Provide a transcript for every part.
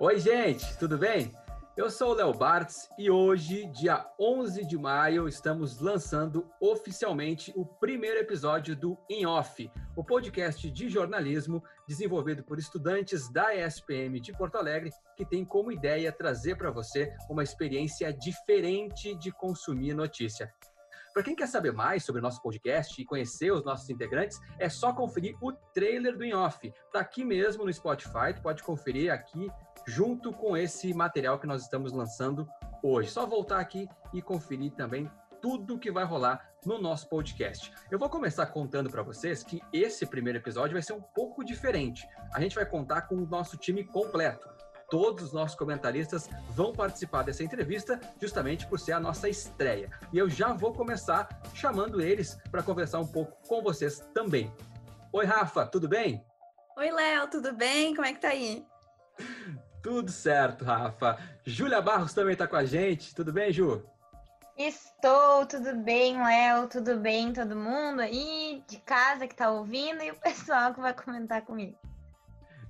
Oi, gente, tudo bem? Eu sou o Léo Bartz e hoje, dia 11 de maio, estamos lançando oficialmente o primeiro episódio do In Off, o podcast de jornalismo desenvolvido por estudantes da ESPM de Porto Alegre, que tem como ideia trazer para você uma experiência diferente de consumir notícia. Para quem quer saber mais sobre o nosso podcast e conhecer os nossos integrantes, é só conferir o trailer do In Off. Está aqui mesmo no Spotify, tu pode conferir aqui junto com esse material que nós estamos lançando hoje. Só voltar aqui e conferir também tudo que vai rolar no nosso podcast. Eu vou começar contando para vocês que esse primeiro episódio vai ser um pouco diferente. A gente vai contar com o nosso time completo todos os nossos comentaristas vão participar dessa entrevista, justamente por ser a nossa estreia. E eu já vou começar chamando eles para conversar um pouco com vocês também. Oi, Rafa, tudo bem? Oi, Léo, tudo bem? Como é que tá aí? Tudo certo, Rafa. Júlia Barros também está com a gente. Tudo bem, Ju? Estou, tudo bem, Léo? Tudo bem, todo mundo aí de casa que está ouvindo e o pessoal que vai comentar comigo.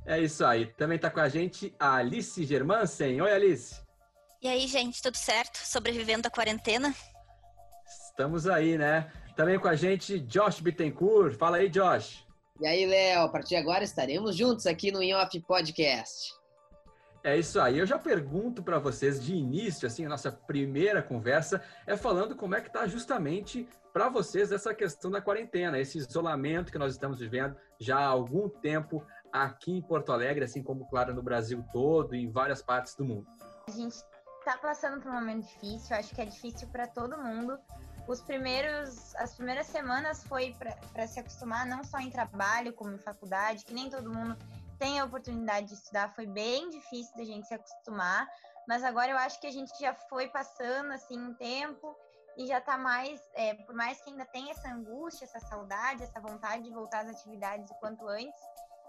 É isso aí. Também está com a gente a Alice Germansen. Oi, Alice. E aí, gente, tudo certo? Sobrevivendo à quarentena? Estamos aí, né? Também com a gente Josh Bittencourt. Fala aí, Josh. E aí, Léo, a partir de agora estaremos juntos aqui no In Off Podcast. É isso aí. Eu já pergunto para vocês de início, assim, a nossa primeira conversa é falando como é que está justamente para vocês essa questão da quarentena, esse isolamento que nós estamos vivendo já há algum tempo aqui em Porto Alegre, assim como, claro, no Brasil todo e em várias partes do mundo? A gente está passando por um momento difícil, acho que é difícil para todo mundo. Os primeiros, as primeiras semanas foi para se acostumar não só em trabalho como em faculdade, que nem todo mundo tem a oportunidade de estudar, foi bem difícil da gente se acostumar, mas agora eu acho que a gente já foi passando assim um tempo e já está mais, é, por mais que ainda tenha essa angústia, essa saudade, essa vontade de voltar às atividades o quanto antes,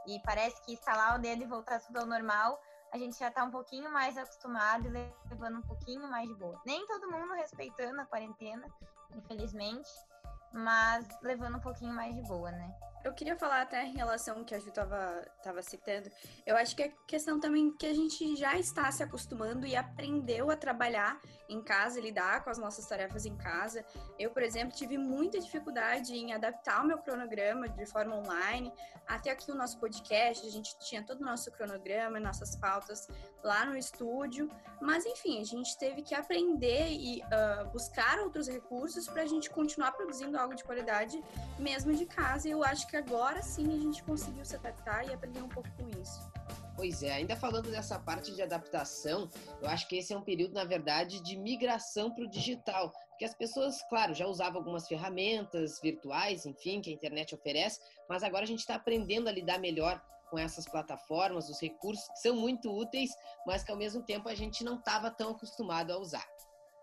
e parece que instalar o dedo e voltar tudo ao normal, a gente já está um pouquinho mais acostumado e levando um pouquinho mais de boa. Nem todo mundo respeitando a quarentena, infelizmente, mas levando um pouquinho mais de boa, né? Eu queria falar até em relação que a Ju estava tava citando. Eu acho que é questão também que a gente já está se acostumando e aprendeu a trabalhar em casa, lidar com as nossas tarefas em casa. Eu, por exemplo, tive muita dificuldade em adaptar o meu cronograma de forma online. Até aqui o nosso podcast, a gente tinha todo o nosso cronograma, nossas pautas lá no estúdio. Mas, enfim, a gente teve que aprender e uh, buscar outros recursos para a gente continuar produzindo algo de qualidade, mesmo de casa. E eu acho que que agora sim a gente conseguiu se adaptar e aprender um pouco com isso. Pois é, ainda falando dessa parte de adaptação, eu acho que esse é um período, na verdade, de migração para o digital. Porque as pessoas, claro, já usavam algumas ferramentas virtuais, enfim, que a internet oferece, mas agora a gente está aprendendo a lidar melhor com essas plataformas, os recursos que são muito úteis, mas que ao mesmo tempo a gente não estava tão acostumado a usar.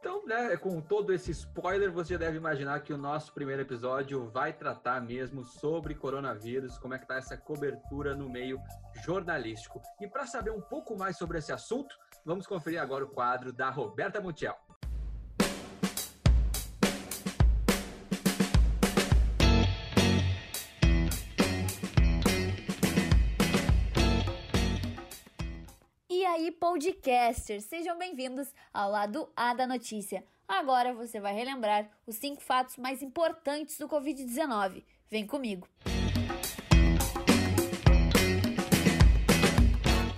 Então, né, com todo esse spoiler, você deve imaginar que o nosso primeiro episódio vai tratar mesmo sobre coronavírus, como é que tá essa cobertura no meio jornalístico. E para saber um pouco mais sobre esse assunto, vamos conferir agora o quadro da Roberta Montiel. Aí, podcasters! Sejam bem-vindos ao lado A da notícia. Agora você vai relembrar os cinco fatos mais importantes do Covid-19. Vem comigo!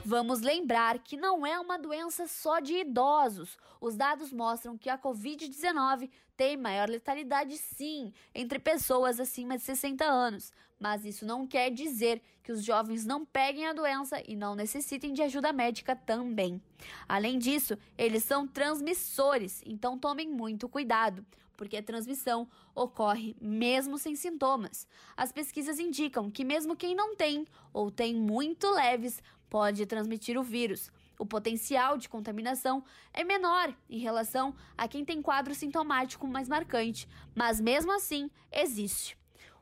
Vamos lembrar que não é uma doença só de idosos. Os dados mostram que a Covid-19 tem maior letalidade, sim, entre pessoas acima de 60 anos. Mas isso não quer dizer que os jovens não peguem a doença e não necessitem de ajuda médica também. Além disso, eles são transmissores, então tomem muito cuidado, porque a transmissão ocorre mesmo sem sintomas. As pesquisas indicam que, mesmo quem não tem ou tem muito leves, pode transmitir o vírus. O potencial de contaminação é menor em relação a quem tem quadro sintomático mais marcante, mas mesmo assim existe.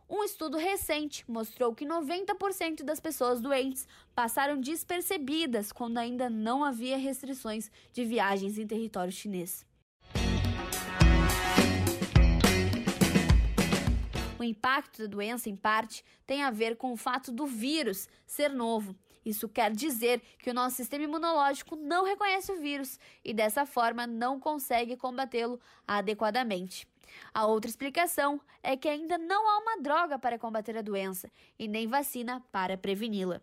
Um estudo recente mostrou que 90% das pessoas doentes passaram despercebidas quando ainda não havia restrições de viagens em território chinês. O impacto da doença, em parte, tem a ver com o fato do vírus ser novo Isso quer dizer que o nosso sistema imunológico não reconhece o vírus e dessa forma não consegue combatê-lo adequadamente. A outra explicação é que ainda não há uma droga para combater a doença e nem vacina para preveni-la.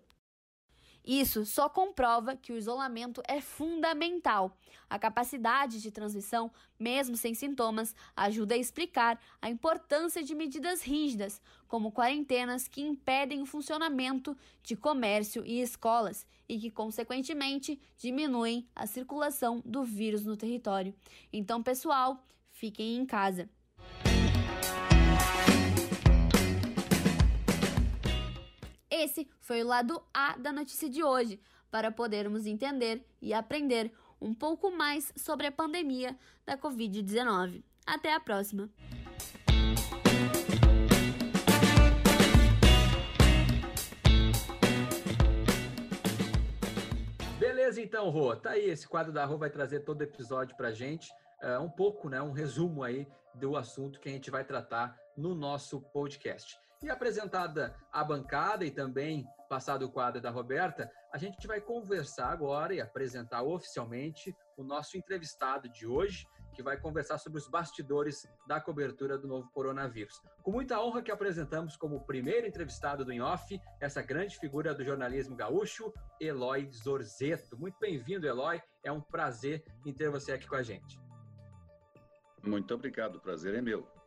Isso só comprova que o isolamento é fundamental. A capacidade de transmissão, mesmo sem sintomas, ajuda a explicar a importância de medidas rígidas, como quarentenas que impedem o funcionamento de comércio e escolas e que, consequentemente, diminuem a circulação do vírus no território. Então, pessoal, fiquem em casa. Esse foi o lado A da notícia de hoje, para podermos entender e aprender um pouco mais sobre a pandemia da Covid-19. Até a próxima! Beleza, então, Rô. Tá aí, esse quadro da Rô vai trazer todo episódio pra gente. Uh, um pouco, né, um resumo aí do assunto que a gente vai tratar no nosso podcast. E apresentada a bancada e também passado o quadro da Roberta, a gente vai conversar agora e apresentar oficialmente o nosso entrevistado de hoje, que vai conversar sobre os bastidores da cobertura do novo coronavírus. Com muita honra que apresentamos como primeiro entrevistado do InOff, essa grande figura do jornalismo gaúcho, Eloy Zorzeto. Muito bem-vindo, Eloy. É um prazer em ter você aqui com a gente. Muito obrigado, o prazer é meu.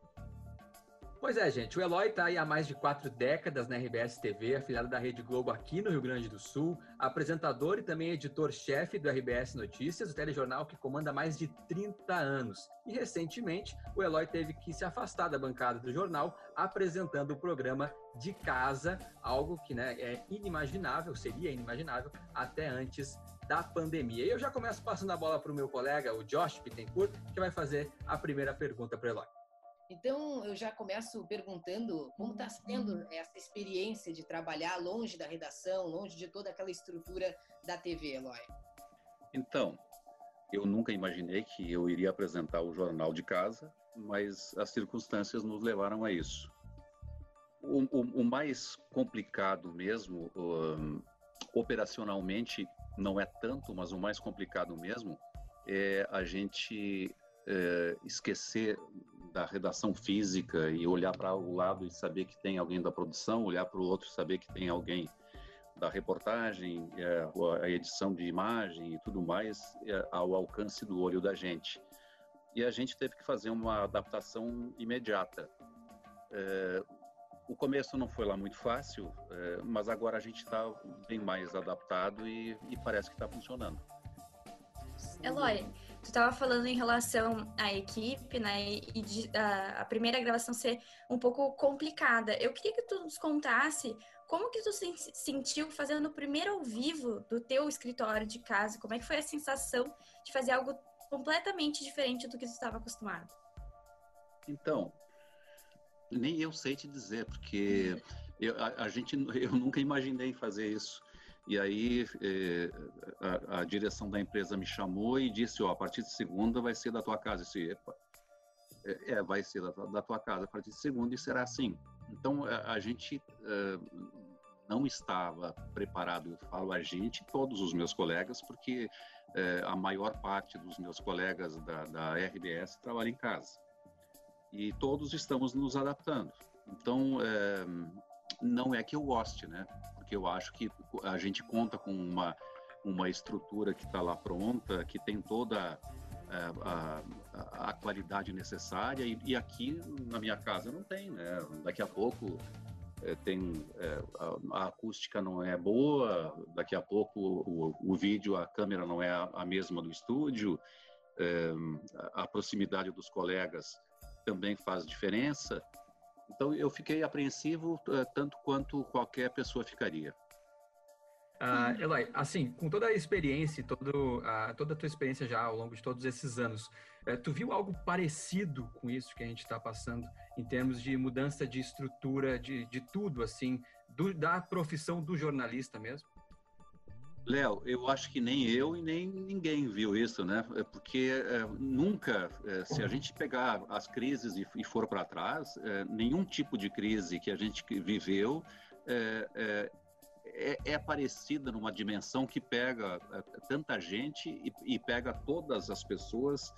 Pois é, gente, o Eloy está aí há mais de quatro décadas na RBS TV, afiliado da Rede Globo aqui no Rio Grande do Sul, apresentador e também editor-chefe do RBS Notícias, o telejornal que comanda mais de 30 anos. E recentemente, o Eloy teve que se afastar da bancada do jornal, apresentando o programa de casa, algo que né, é inimaginável, seria inimaginável até antes da pandemia. E eu já começo passando a bola para o meu colega, o Josh Bittencourt, que vai fazer a primeira pergunta para o Eloy. Então, eu já começo perguntando como está sendo uhum. essa experiência de trabalhar longe da redação, longe de toda aquela estrutura da TV, Eloy. Então, eu nunca imaginei que eu iria apresentar o jornal de casa, mas as circunstâncias nos levaram a isso. O, o, o mais complicado mesmo, um, operacionalmente, não é tanto, mas o mais complicado mesmo é a gente é, esquecer da redação física e olhar para o lado e saber que tem alguém da produção, olhar para o outro e saber que tem alguém da reportagem, é, a edição de imagem e tudo mais é, ao alcance do olho da gente. E a gente teve que fazer uma adaptação imediata. É, o começo não foi lá muito fácil, mas agora a gente está bem mais adaptado e, e parece que está funcionando. Eloy, Tu estava falando em relação à equipe, né? E de, a, a, primeira gravação ser um pouco complicada. Eu queria que tu nos contasse como que tu se sentiu fazendo o primeiro ao vivo do teu escritório de casa. Como é que foi a sensação de fazer algo completamente diferente do que tu estava acostumado? Então, nem eu sei te dizer, porque eu, a, a gente, eu nunca imaginei fazer isso. E aí eh, a, a, direção da empresa me chamou e disse, ó, a partir de segunda vai ser da tua casa. Disse, epa, é, é, vai ser da, da, tua casa a partir de segunda e será assim. Então a, a gente eh, não estava preparado, eu falo a gente, todos os meus colegas, porque eh, a maior parte dos meus colegas da, da RBS trabalha em casa. E todos estamos nos adaptando. Então, não é que eu goste, né? Porque eu acho que a gente conta com uma, uma estrutura que está lá pronta, que tem toda a, é, a, a qualidade necessária, e, e, aqui na minha casa não tem, né? Daqui a pouco é, tem é, a, a, acústica não é boa, daqui a pouco o, o vídeo, a câmera não é a, a mesma do estúdio, é, a proximidade dos colegas também faz diferença. Então eu fiquei apreensivo eh, tanto quanto qualquer pessoa ficaria. Uh, Eloy, assim, com toda a experiência, todo, uh, toda a tua experiência já ao longo de todos esses anos, uh, tu viu algo parecido com isso que a gente está passando em termos de mudança de estrutura, de, de tudo, assim, do, da profissão do jornalista mesmo? Léo, eu acho que nem eu e nem ninguém viu isso, né? É porque é, nunca, é, se a gente pegar as crises e, e for para trás, é, nenhum tipo de crise que a gente viveu é, é, parecida numa dimensão que pega é, tanta gente e, e, pega todas as pessoas.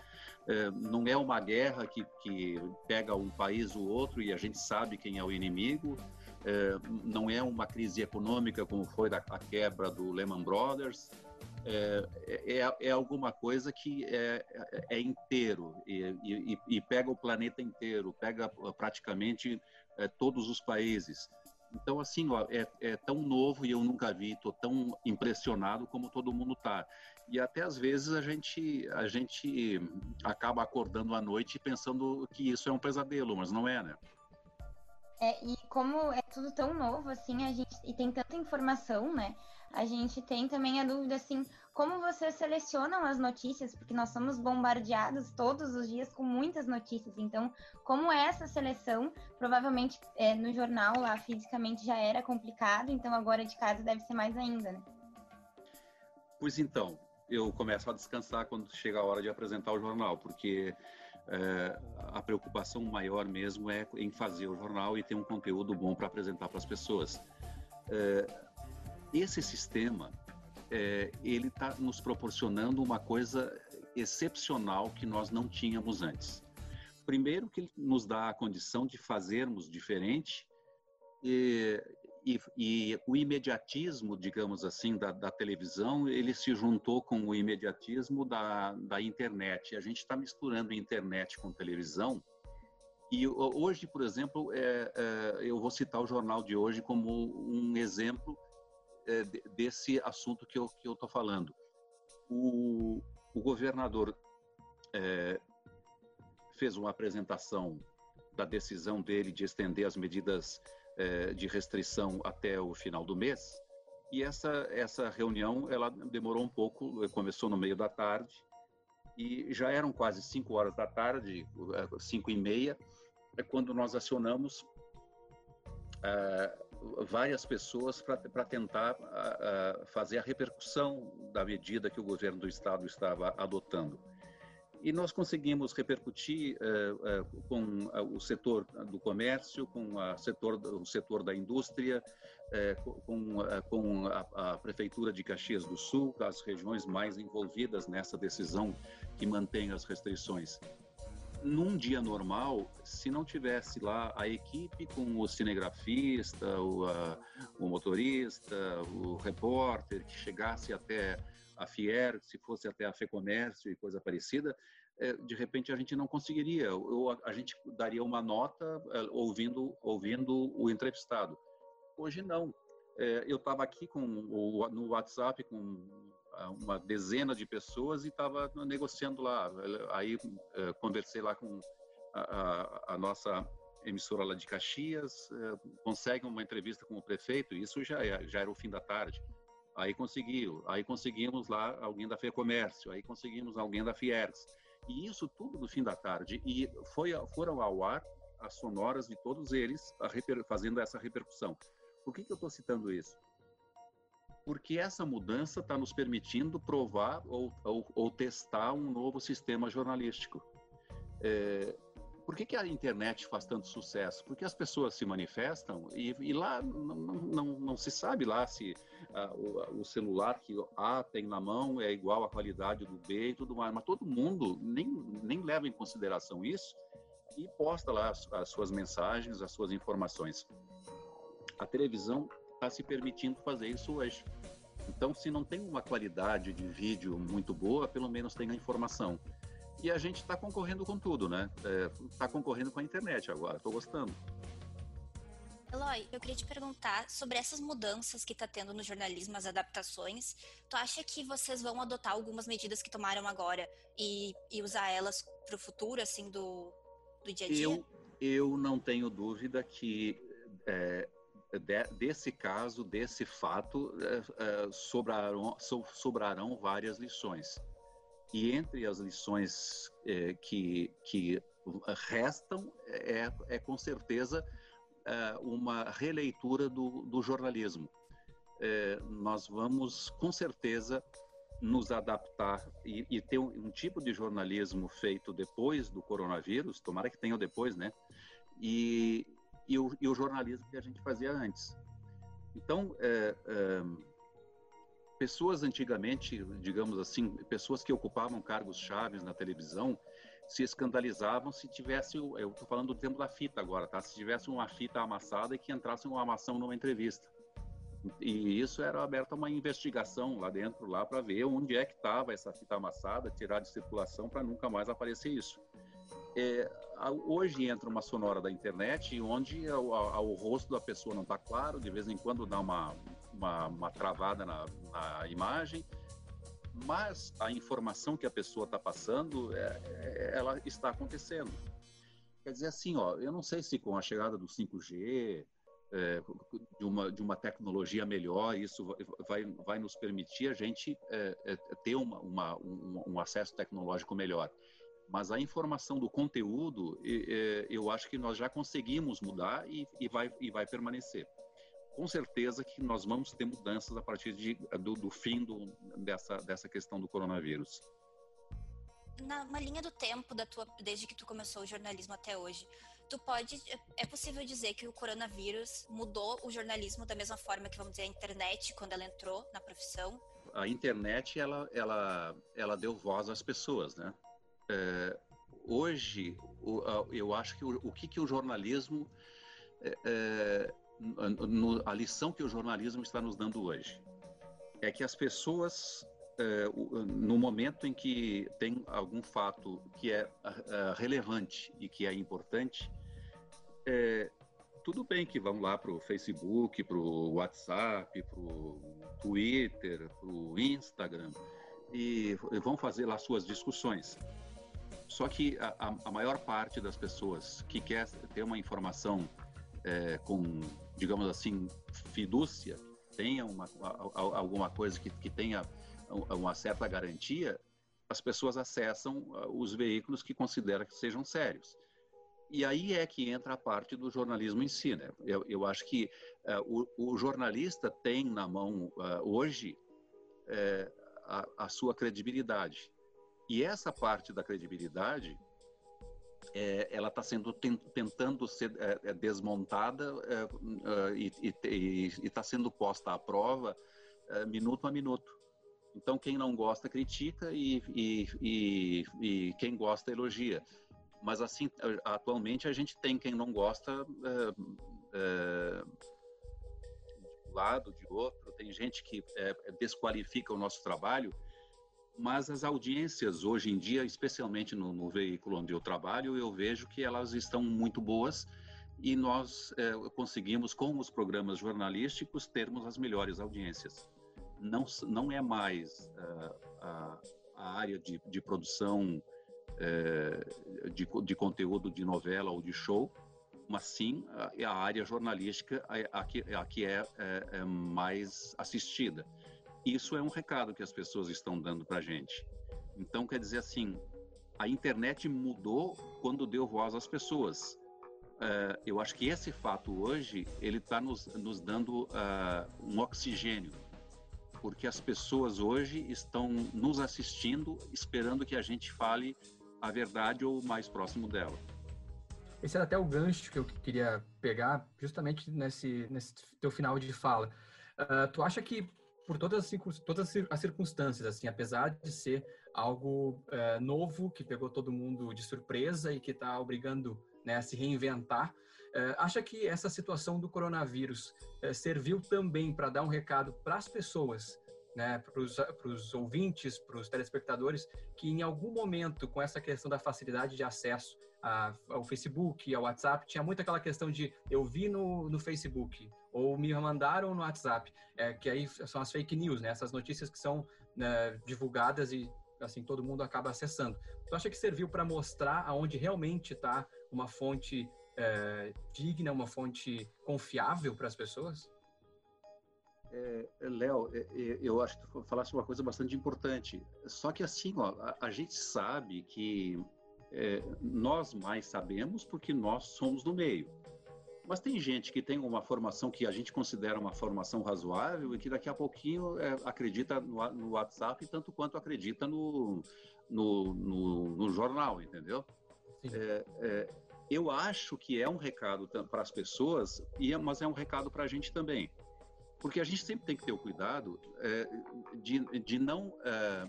É, não é uma guerra que, que pega um país ou outro e a gente sabe quem é o inimigo. É, não é uma crise econômica como foi a, a quebra do Lehman Brothers. É, é, é, alguma coisa que é, é inteiro e, e, e, pega o planeta inteiro, pega praticamente é, todos os países. Então, assim, é, é, tão novo e eu nunca vi, estou tão impressionado como todo mundo está. E até às vezes a gente, a gente acaba acordando à noite pensando que isso é um pesadelo, mas não é, né? É, e como é tudo tão novo, assim, a gente e tem tanta informação, né? A gente tem também a dúvida, assim, como vocês selecionam as notícias? Porque nós somos bombardeados todos os dias com muitas notícias. Então, como é essa seleção? Provavelmente é, no jornal lá fisicamente já era complicado, então agora de casa deve ser mais ainda, né? Pois então, eu começo a descansar quando chega a hora de apresentar o jornal, porque é, a preocupação maior mesmo é em fazer o jornal e ter um conteúdo bom para apresentar para as pessoas. É, esse sistema é, ele está nos proporcionando uma coisa excepcional que nós não tínhamos antes. Primeiro que ele nos dá a condição de fazermos diferente e, e, e o imediatismo, digamos assim, da, da, televisão, ele se juntou com o imediatismo da, da internet. A gente está misturando internet com televisão e hoje, por exemplo, é, é, eu vou citar o jornal de hoje como um exemplo é, desse assunto que eu que estou falando. O, o governador é, fez uma apresentação da decisão dele de estender as medidas é, de restrição até o final do mês. E essa essa reunião ela demorou um pouco, começou no meio da tarde e já eram quase cinco horas da tarde, cinco e meia, é quando nós acionamos é, várias pessoas para tentar fazer a repercussão da medida que o governo do estado estava adotando. E nós conseguimos repercutir uh, uh, com o setor do comércio, com a setor, o setor da indústria, uh, com, com a, a, Prefeitura de Caxias do Sul, as regiões mais envolvidas nessa decisão que mantém as restrições num dia normal, se não tivesse lá a equipe com o cinegrafista, o, a, o motorista, o repórter, que chegasse até a Fier, se fosse até a FEComércio e coisa parecida, é, de repente a gente não conseguiria, ou a, a gente daria uma nota é, ouvindo, ouvindo o entrevistado. Hoje não. É, eu estava aqui com o, no WhatsApp com uma dezena de pessoas e estava negociando lá. Aí é, conversei lá com a, a, a, nossa emissora lá de Caxias, é, consegue uma entrevista com o prefeito, isso já, é, já era o fim da tarde. Aí conseguiu, aí conseguimos lá alguém da FEComércio, aí conseguimos alguém da Fiergs. E isso tudo no fim da tarde. E foi, foram ao ar as sonoras de todos eles reper, fazendo essa repercussão. Por que, que eu estou citando isso? Porque essa mudança está nos permitindo provar ou, ou, ou, testar um novo sistema jornalístico. É, por que, que, a internet faz tanto sucesso? Porque as pessoas se manifestam e, e lá não, não, não, se sabe lá se o, o, celular que A tem na mão é igual à qualidade do B e tudo mais, mas todo mundo nem, nem leva em consideração isso e posta lá as, as suas mensagens, as suas informações. A televisão está se permitindo fazer isso hoje. Então, se não tem uma qualidade de vídeo muito boa, pelo menos tem a informação. E a gente está concorrendo com tudo, né? Está é, concorrendo com a internet agora, estou gostando. Eloy, eu queria te perguntar sobre essas mudanças que está tendo no jornalismo, as adaptações. Tu acha que vocês vão adotar algumas medidas que tomaram agora e, e usar elas para o futuro, assim, do, do dia a dia? Eu, eu não tenho dúvida que é, de, desse caso, desse fato, é, é, sobrarão, so, sobrarão várias lições. E entre as lições é, que, que restam, é, é com certeza uma releitura do, do jornalismo. Nós vamos, com certeza, nos adaptar e, e ter um, um, tipo de jornalismo feito depois do coronavírus, tomara que tenha depois, né? E, e o, e o jornalismo que a gente fazia antes. Então, é, é, pessoas antigamente, digamos assim, pessoas que ocupavam cargos chaves na televisão, se escandalizavam se tivesse, eu estou falando do tempo da fita agora, tá? Se tivesse uma fita amassada e que entrasse uma amação numa entrevista. E isso era aberto a uma investigação lá dentro, lá para ver onde é que estava essa fita amassada, tirar de circulação para nunca mais aparecer isso. É, hoje entra uma sonora da internet onde o, o rosto da pessoa não está claro, de vez em quando dá uma, uma, uma travada na, na, imagem, mas a informação que a pessoa está passando, é, é, ela está acontecendo. Quer dizer assim, ó, eu não sei se com a chegada do 5G, é, de, uma, de uma tecnologia melhor, isso vai, vai nos permitir a gente é, é, ter uma, uma, um, um acesso tecnológico melhor mas a informação do conteúdo, eu acho que nós já conseguimos mudar e, e, vai, e vai permanecer. Com certeza que nós vamos ter mudanças a partir de, do, do fim do, dessa, dessa questão do coronavírus. Na uma linha do tempo da tua, desde que tu começou o jornalismo até hoje, tu pode, é possível dizer que o coronavírus mudou o jornalismo da mesma forma que vamos dizer a internet quando ela entrou na profissão? A internet ela, ela, ela deu voz às pessoas, né? É, hoje, eu acho que o, o que, que o jornalismo, é, é, no, a lição que o jornalismo está nos dando hoje, é que as pessoas, é, no momento em que tem algum fato que é relevante e que é importante, é, tudo bem que vão lá para o Facebook, para o WhatsApp, para o Twitter, para o Instagram e vão fazer lá suas discussões. Só que a, a, maior parte das pessoas que quer ter uma informação é, com, digamos assim, fidúcia, tenha uma, alguma coisa que, que tenha uma certa garantia, as pessoas acessam os veículos que consideram que sejam sérios. E aí é que entra a parte do jornalismo em si. Né? Eu, eu acho que uh, o, o, jornalista tem na mão uh, hoje uh, a, a, sua credibilidade. E essa parte da credibilidade, é, ela está sendo tentando ser é, é desmontada é, é e está sendo posta à prova é, minuto a minuto. Então, quem não gosta critica e, e, e, e, quem gosta elogia. Mas, assim, atualmente a gente tem quem não gosta de um lado, de outro. Tem gente que desqualifica o nosso trabalho mas as audiências hoje em dia, especialmente no, no, veículo onde eu trabalho, eu vejo que elas estão muito boas e nós é, conseguimos, com os programas jornalísticos, termos as melhores audiências. Não, não é mais uh, a, a, área de, de produção uh, de, de, conteúdo de novela ou de show, mas sim a, a área jornalística a, a, que, a que é, é, é mais assistida. Isso é um recado que as pessoas estão dando para a gente. Então, quer dizer assim, a internet mudou quando deu voz às pessoas. Uh, eu acho que esse fato hoje ele está nos, nos, dando uh, um oxigênio, porque as pessoas hoje estão nos assistindo, esperando que a gente fale a verdade ou o mais próximo dela. Esse era até o gancho que eu queria pegar, justamente nesse, nesse teu final de fala. Uh, tu acha que por todas as, todas as circunstâncias, assim, apesar de ser algo é, novo que pegou todo mundo de surpresa e que está obrigando né, a se reinventar, é, acha que essa situação do coronavírus é, serviu também para dar um recado para as pessoas, né, para os ouvintes, para os telespectadores, que em algum momento, com essa questão da facilidade de acesso a, ao Facebook, ao WhatsApp, tinha muito aquela questão de eu vi no, no Facebook, ou me mandaram no WhatsApp, é, que aí são as fake news, né? Essas notícias que são né, divulgadas e assim todo mundo acaba acessando. Tu acha que serviu para mostrar aonde realmente está uma fonte é, digna, uma fonte confiável para as pessoas? É, Léo, é, é, eu acho que tu falaste uma coisa bastante importante. Só que assim, ó, a, a gente sabe que é, nós mais sabemos porque nós somos do meio. Mas tem gente que tem uma formação que a gente considera uma formação razoável e que daqui a pouquinho é, acredita no, no, WhatsApp tanto quanto acredita no, no, no, no jornal, entendeu? É, é, eu acho que é um recado para as pessoas, mas é um recado para a gente também. porque a gente sempre tem que ter o cuidado é, de, de não, é,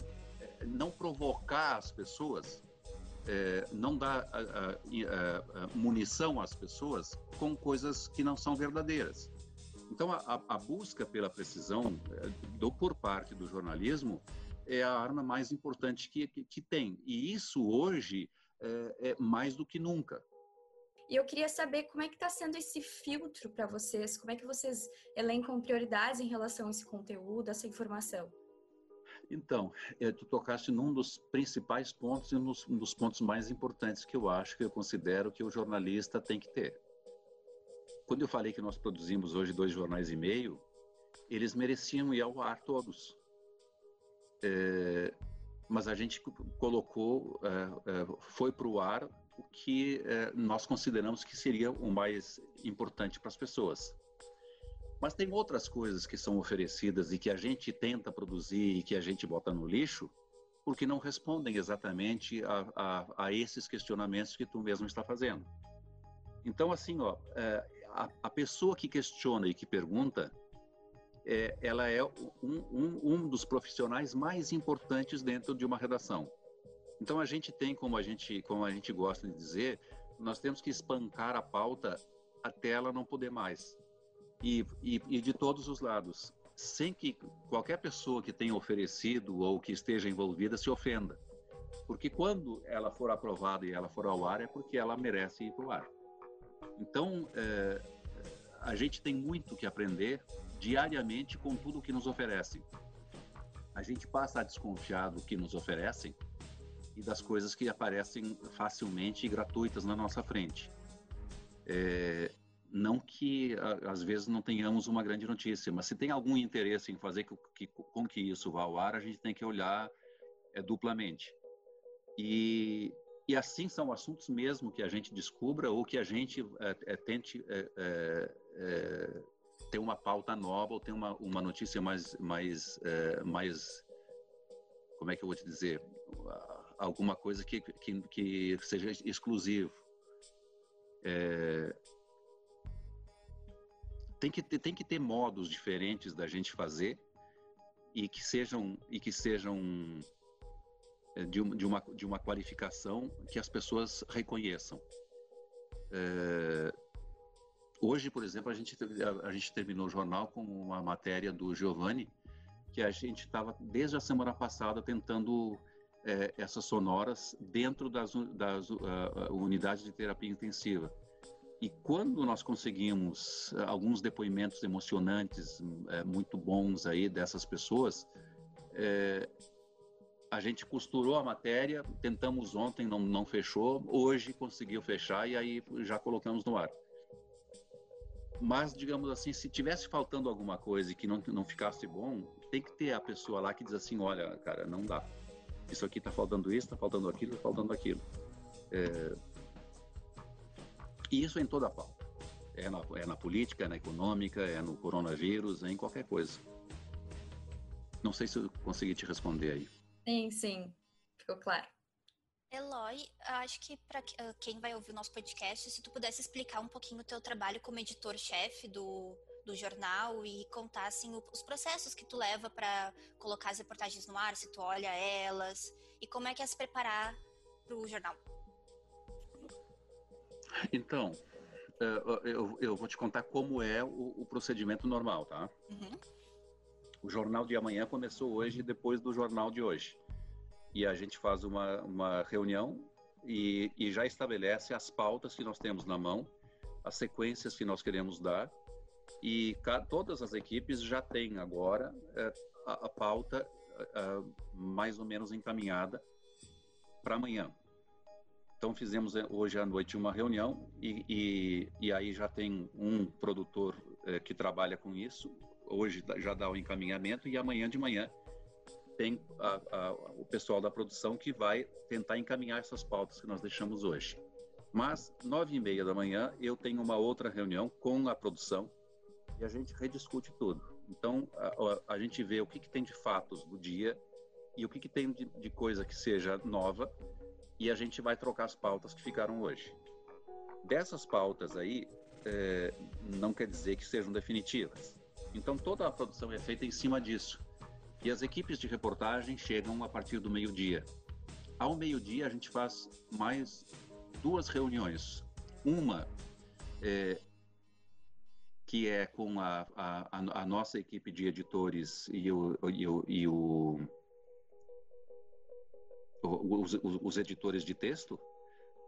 não provocar as pessoas, é, não dar a, a, a, munição às pessoas com coisas que não são verdadeiras. Então, a, busca pela precisão é, do, por parte do jornalismo é a arma mais importante que, que, que tem. E isso hoje é, é mais do que nunca. E eu queria saber como é que está sendo esse filtro para vocês, como é que vocês elencam prioridades em relação a esse conteúdo, essa informação? Então, é, tu tocaste num dos principais pontos e um dos, pontos mais importantes que eu acho, que eu considero que o jornalista tem que ter. Quando eu falei que nós produzimos hoje dois jornais e meio, eles mereciam ir ao ar todos. É, mas a gente colocou, é, é, foi para o ar o que nós consideramos que seria o mais importante para as pessoas. Mas tem outras coisas que são oferecidas e que a gente tenta produzir e que a gente bota no lixo, porque não respondem exatamente a, a, a esses questionamentos que tu mesmo está fazendo. Então, assim, ó, é, a, a pessoa que questiona e que pergunta, é, ela é um, um, um dos profissionais mais importantes dentro de uma redação. Então a gente tem, como a gente, como a gente gosta de dizer, nós temos que espancar a pauta até ela não poder mais. E, e, e de todos os lados, sem que qualquer pessoa que tenha oferecido ou que esteja envolvida se ofenda. Porque quando ela for aprovada e ela for ao ar, é porque ela merece ir para o ar. Então, é, a gente tem muito que aprender diariamente com tudo que nos oferecem. A gente passa a desconfiar do que nos oferecem e das coisas que aparecem facilmente e gratuitas na nossa frente. É, não que às vezes não tenhamos uma grande notícia, mas se tem algum interesse em fazer que, com que isso vá ao ar, a gente tem que olhar é, duplamente. E, e assim são assuntos mesmo que a gente descubra ou que a gente é, é, tente é, é ter uma pauta nova ou ter uma, uma notícia mais, mais, mais, como é que eu vou te dizer, alguma coisa que, que, que seja exclusivo. É, tem que ter, tem que ter modos diferentes da gente fazer e que sejam e que sejam é, de, de uma de uma qualificação que as pessoas reconheçam. É, hoje, por exemplo, a gente a, a gente terminou o jornal com uma matéria do Giovanni que a gente estava desde a semana passada tentando é, essas sonoras dentro das, das uh, unidades de terapia intensiva. E quando nós conseguimos alguns depoimentos emocionantes, é, muito bons aí dessas pessoas, é, a gente costurou a matéria, tentamos ontem, não, não fechou, hoje conseguiu fechar e aí já colocamos no ar. Mas, digamos assim, se tivesse faltando alguma coisa e que não, não ficasse bom, tem que ter a pessoa lá que diz assim: olha, cara, não dá isso aqui está faltando isso, está faltando aquilo, está faltando aquilo. É... E isso em toda a pauta. É na, é na política, é na econômica, é no coronavírus, é em qualquer coisa. Não sei se eu consegui te responder aí. Sim, sim. Ficou claro. Eloy, acho que para ah, quem vai ouvir o nosso podcast, se tu pudesse explicar um pouquinho o teu trabalho como editor-chefe do, do jornal e contar assim, os processos que tu leva para colocar as reportagens no ar, se tu olha elas e como é que é se preparar para o jornal. Então, é, eu, eu, vou te contar como é o, o procedimento normal, tá? Uhum. O jornal de amanhã começou hoje depois do jornal de hoje. E a gente faz uma, uma reunião e, e já estabelece as pautas que nós temos na mão, as sequências que nós queremos dar e todas as equipes já têm agora é, a, a, pauta é, mais ou menos encaminhada para amanhã. Então fizemos é, hoje à noite uma reunião e, e, e aí já tem um produtor é, que trabalha com isso. Hoje já dá o encaminhamento e amanhã de manhã tem a, a, o pessoal da produção que vai tentar encaminhar essas pautas que nós deixamos hoje. Mas nove e meia da manhã eu tenho uma outra reunião com a produção e a gente rediscute tudo. Então, a, a gente vê o que, que, tem de fatos do dia e o que, que tem de, de, coisa que seja nova e a gente vai trocar as pautas que ficaram hoje. Dessas pautas aí, é, não quer dizer que sejam definitivas. Então toda a produção é feita em cima disso. E as equipes de reportagem chegam a partir do meio-dia. Ao meio-dia a gente faz mais duas reuniões. Uma é, que é com a, a, a, nossa equipe de editores e o, e o, e o os, os, editores de texto,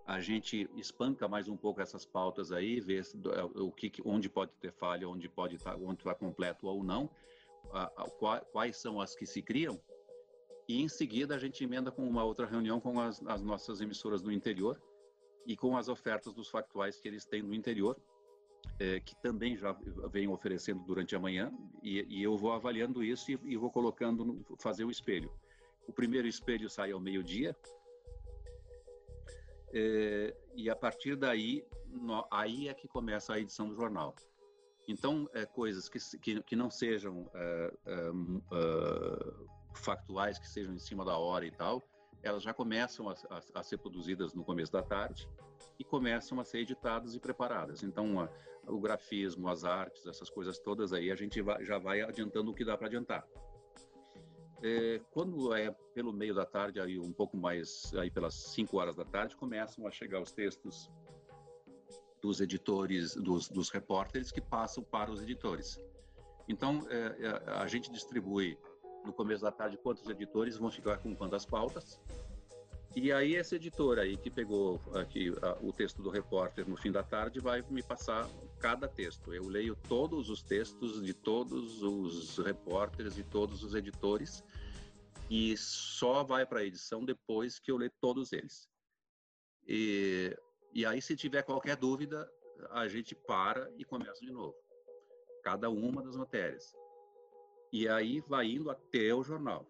a gente espanca mais um pouco essas pautas aí, vê é, o que, onde pode ter falha, onde pode estar, tá, onde está completo ou não, a, a, quais são as que se criam, e em seguida a gente emenda com uma outra reunião com as, as nossas emissoras do interior e com as ofertas dos factuais que eles têm no interior, é, que também já vem oferecendo durante a manhã, e, e eu vou avaliando isso e, e vou colocando, fazer o espelho. O primeiro espelho sai ao meio-dia, é, e a partir daí, no, aí é que começa a edição do jornal. Então, é, coisas que, que, que não sejam é, é, é, factuais, que sejam em cima da hora e tal, elas já começam a, a, a, ser produzidas no começo da tarde e começam a ser editadas e preparadas. Então, a, o grafismo, as artes, essas coisas todas aí, a gente vai, já vai adiantando o que dá para adiantar. É, quando é pelo meio da tarde, aí um pouco mais, aí pelas 5 horas da tarde, começam a chegar os textos dos editores, dos, dos repórteres que passam para os editores. Então, é, é a gente distribui no começo da tarde quantos editores vão ficar com quantas pautas. E aí esse editor aí que pegou aqui a, o texto do repórter no fim da tarde vai me passar cada texto. Eu leio todos os textos de todos os repórteres e todos os editores e só vai para a edição depois que eu ler todos eles. E, e aí se tiver qualquer dúvida, a gente para e começa de novo. Cada uma das matérias. E aí vai indo até o jornal.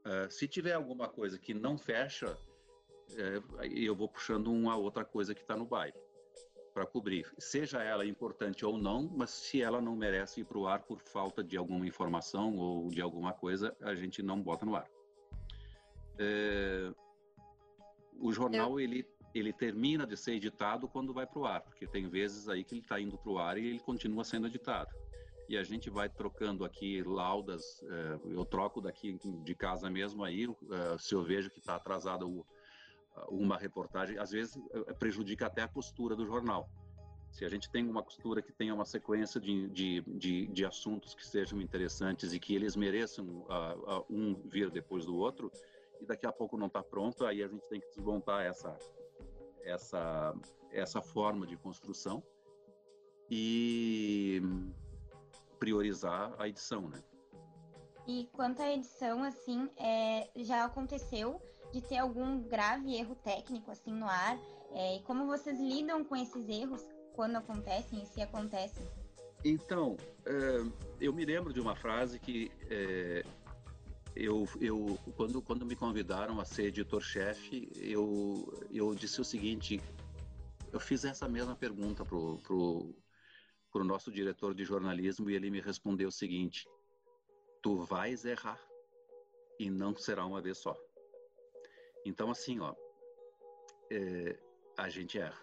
Uh, se tiver alguma coisa que não fecha, uh, eu vou puxando uma outra coisa que está no baile para cobrir, seja ela importante ou não, mas se ela não merece ir para o ar por falta de alguma informação ou de alguma coisa, a gente não bota no ar. É, o jornal eu... ele ele termina de ser editado quando vai para o ar, porque tem vezes aí que ele está indo para o ar e ele continua sendo editado e a gente vai trocando aqui laudas. É, eu troco daqui de casa mesmo aí, é, se eu vejo que está atrasada uma reportagem, às vezes é, prejudica até a costura do jornal. Se a gente tem uma costura que tenha uma sequência de, de, de, de assuntos que sejam interessantes e que eles mereçam uh, uh, um vir depois do outro, e daqui a pouco não está pronto, aí a gente tem que desmontar essa, essa, essa forma de construção. E priorizar a edição, né? E quanto à edição, assim, é, já aconteceu de ter algum grave erro técnico, assim, no ar? É, e como vocês lidam com esses erros quando acontecem e se acontecem? Então, é, eu me lembro de uma frase que é, eu, eu quando, quando me convidaram a ser editor-chefe, eu, eu disse o seguinte, eu fiz essa mesma pergunta pro, pro, para o nosso diretor de jornalismo e ele me respondeu o seguinte: tu vais errar e não será uma vez só. Então, assim, ó, é, a gente erra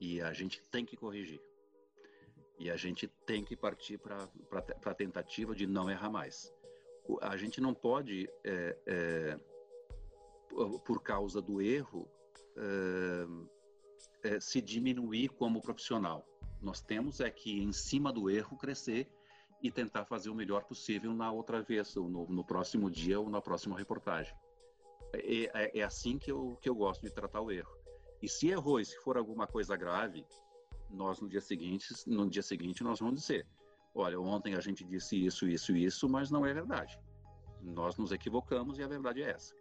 e a gente tem que corrigir e a gente tem que partir para a tentativa de não errar mais. A gente não pode, é, é, por causa do erro, é, é, se diminuir como profissional nós temos é que, em cima do erro, crescer e tentar fazer o melhor possível na outra vez, ou no, no próximo dia ou na próxima reportagem. É, é, é, assim que eu, que eu gosto de tratar o erro. E se errou e se for alguma coisa grave, nós no dia seguinte, no dia seguinte nós vamos dizer, olha, ontem a gente disse isso, isso, isso, mas não é verdade. Nós nos equivocamos e a verdade é essa.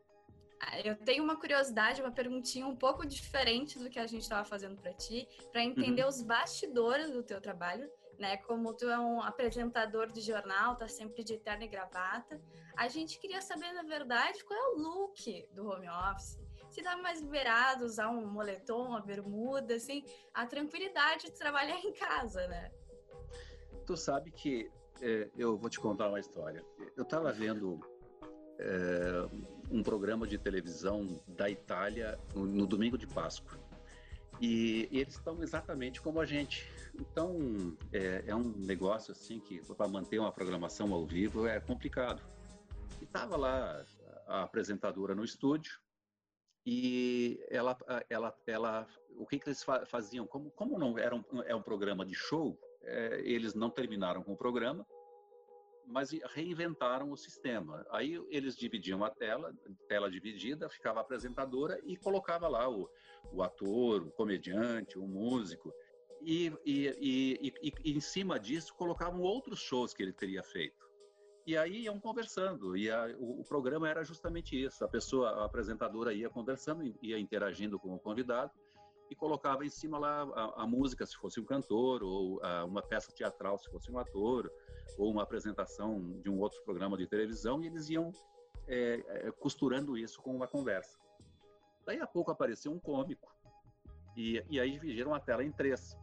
Ah, eu tenho uma curiosidade, uma perguntinha um pouco diferente do que a gente estava fazendo para ti, para entender uhum. os bastidores do teu trabalho, né? Como tu é um apresentador de jornal, tá sempre de terno e gravata. A gente queria saber, na verdade, qual é o look do home office. Se tá mais liberado usar um moletom, uma bermuda, assim, a tranquilidade de trabalhar em casa, né? Tu sabe que é, eu vou te contar uma história. Eu estava vendo é, um programa de televisão da Itália no, no domingo de Páscoa. E, e eles estão exatamente como a gente. Então é, é um negócio assim que para manter uma programação ao vivo é complicado. E estava lá a apresentadora no estúdio e ela, ela, ela, o que, que eles faziam? Como, como não era um, é um programa de show, é, eles não terminaram com o programa, mas reinventaram o sistema. Aí eles dividiam a tela, tela dividida, ficava a apresentadora e colocava lá o, o ator, o comediante, o músico. E, e, e, e, em cima disso colocavam outros shows que ele teria feito. E aí iam conversando, e a, o, o, programa era justamente isso. A pessoa, a apresentadora ia conversando, ia interagindo com o convidado, e colocava em cima lá a, a música, se fosse um cantor, ou a, uma peça teatral, se fosse um ator, ou uma apresentação de um outro programa de televisão, e eles iam é, é, costurando isso com uma conversa. Daí a pouco apareceu um cômico, e, e aí dividiram a tela em três.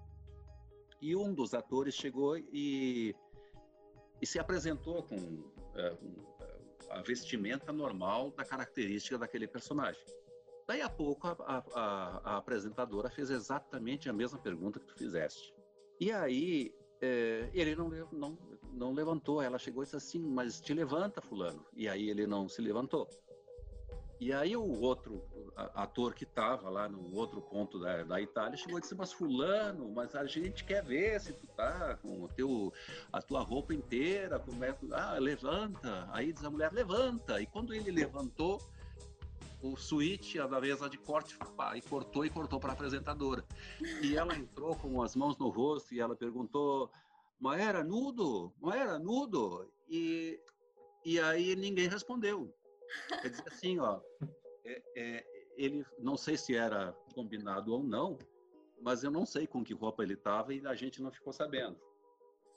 E um dos atores chegou e e se apresentou com é, a vestimenta normal da característica daquele personagem. Daí a pouco a, a, a, apresentadora fez exatamente a mesma pergunta que tu fizeste. E aí é, ele não, não, não levantou, ela chegou e disse assim, mas te levanta fulano. E aí ele não se levantou. E aí o outro ator que estava lá no outro ponto da, da Itália chegou e disse, mas fulano, mas a gente quer ver se tu tá com o teu, a tua roupa inteira, como é, ah, levanta. Aí diz a mulher, levanta. E quando ele levantou, o switch da mesa de corte pá, e cortou e cortou para a apresentadora. E ela entrou com as mãos no rosto e ela perguntou, mas era nudo? Mas era nudo? E, e aí ninguém respondeu. Quer dizer assim, ó, é, é, ele não sei se era combinado ou não, mas eu não sei com que roupa ele estava e a gente não ficou sabendo.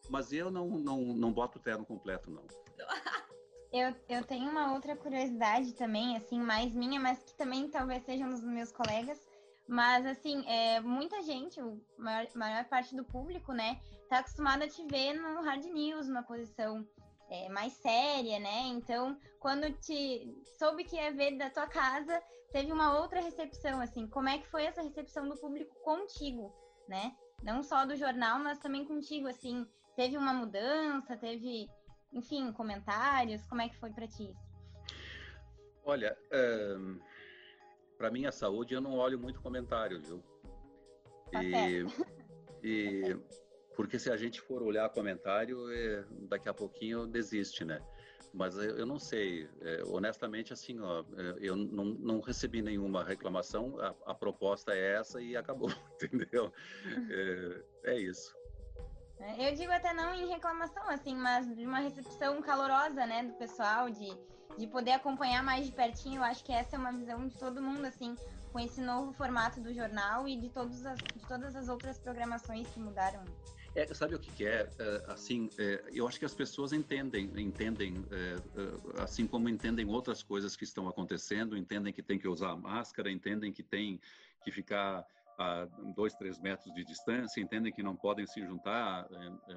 Mas eu não, não, não boto o terno completo, não. Eu, eu tenho uma outra curiosidade também, assim, mais minha, mas que também talvez sejam dos meus colegas. Mas, assim, é, muita gente, a maior, maior parte do público, né, tá acostumada a te ver no hard news, numa posição é, mais séria, né? Então, quando te soube que ia ver da tua casa, teve uma outra recepção, assim. Como é que foi essa recepção do público contigo, né? Não só do jornal, mas também contigo, assim. Teve uma mudança, teve, enfim, comentários. Como é que foi para ti? Olha, um, para minha saúde eu não olho muito comentário, viu? Tá e, e porque se a gente for olhar comentário, é, daqui a pouquinho desiste, né? Mas eu, eu não sei, é, honestamente, assim, ó, é, eu não, não recebi nenhuma reclamação, a, a, proposta é essa e acabou, entendeu? É, é isso. É, eu digo até não em reclamação, assim, mas de uma recepção calorosa, né, do pessoal, de, de poder acompanhar mais de pertinho. Eu acho que essa é uma visão de todo mundo, assim, com esse novo formato do jornal e de, todos as, de todas as outras programações que mudaram. É, sabe o que, que é? é? Assim, é, eu acho que as pessoas entendem, entendem, é, é, assim como entendem outras coisas que estão acontecendo, entendem que tem que usar máscara, entendem que tem que ficar a dois, três metros de distância, entendem que não podem se juntar é,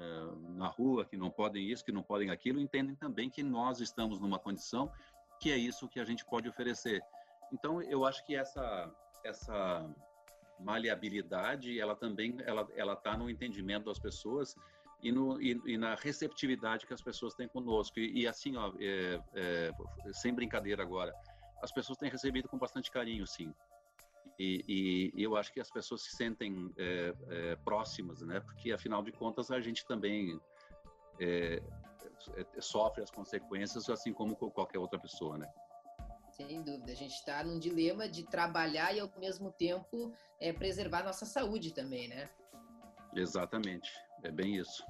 na rua, que não podem isso, que não podem aquilo, entendem também que nós estamos numa condição que é isso que a gente pode oferecer. Então, eu acho que essa essa maleabilidade, ela também ela ela está no entendimento das pessoas e, no, e, e, na receptividade que as pessoas têm conosco. E, e assim, ó, é, é, sem brincadeira agora, as pessoas têm recebido com bastante carinho, sim. E, eu acho que as pessoas se sentem é, é próximas, né? Porque, afinal de contas, a gente também é, é, sofre as consequências, assim como qualquer outra pessoa, né? Sem dúvida. A gente está num dilema de trabalhar e, ao mesmo tempo, é, preservar nossa saúde também, né? Exatamente. É bem isso.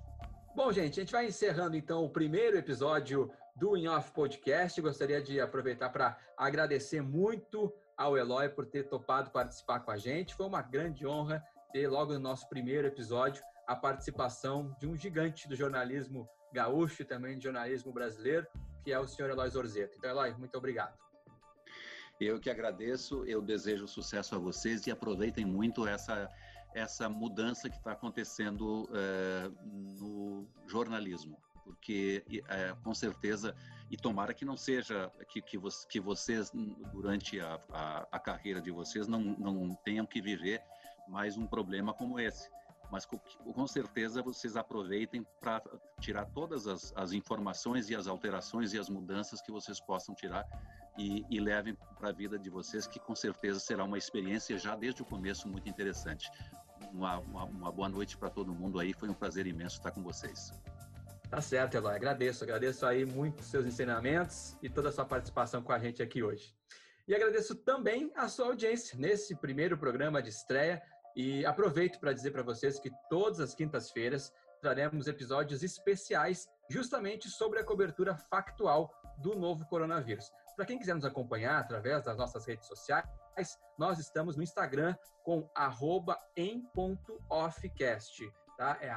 Bom, gente, a gente vai encerrando então o primeiro episódio do In Off Podcast. Gostaria de aproveitar para agradecer muito ao Eloy por ter topado participar com a gente. Foi uma grande honra ter logo no nosso primeiro episódio a participação de um gigante do jornalismo gaúcho e também do jornalismo brasileiro, que é o senhor Eloy Zorzeto. Então, Eloy, muito obrigado. Eu que agradeço, eu desejo sucesso a vocês e aproveitem muito essa, essa mudança que está acontecendo é, no jornalismo, porque é, com certeza, e tomara que não seja, que, que, vo que vocês, durante a, a, a, carreira de vocês, não, não tenham que viver mais um problema como esse. Mas com, certeza vocês aproveitem para tirar todas as, as, informações e as alterações e as mudanças que vocês possam tirar e, e levem para a vida de vocês, que com certeza será uma experiência já desde o começo muito interessante. Uma, uma, uma boa noite para todo mundo aí, foi um prazer imenso estar com vocês. Tá certo, Eloy. Agradeço, agradeço aí muito os seus ensinamentos e toda a sua participação com a gente aqui hoje. E agradeço também a sua audiência nesse primeiro programa de estreia e aproveito para dizer para vocês que todas as quintas-feiras traremos episódios especiais justamente sobre a cobertura factual do novo coronavírus. Para quem quiser nos acompanhar através das nossas redes sociais, nós estamos no Instagram com em.offcast, tá? É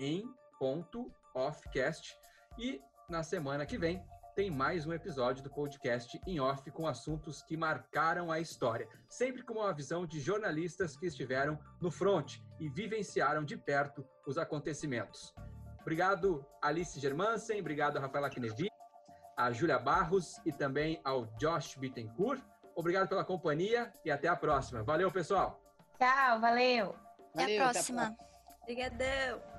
em.offcast Offcast. E na semana que vem tem mais um episódio do podcast em off com assuntos que marcaram a história, sempre com uma visão de jornalistas que estiveram no front e vivenciaram de perto os acontecimentos. Obrigado Alice Germansen, obrigado a Rafaela Knevi, a Júlia Barros e também ao Josh Bittencourt. Obrigado pela companhia e até a próxima. Valeu, pessoal. Tchau, valeu. Até a próxima. Obrigadão.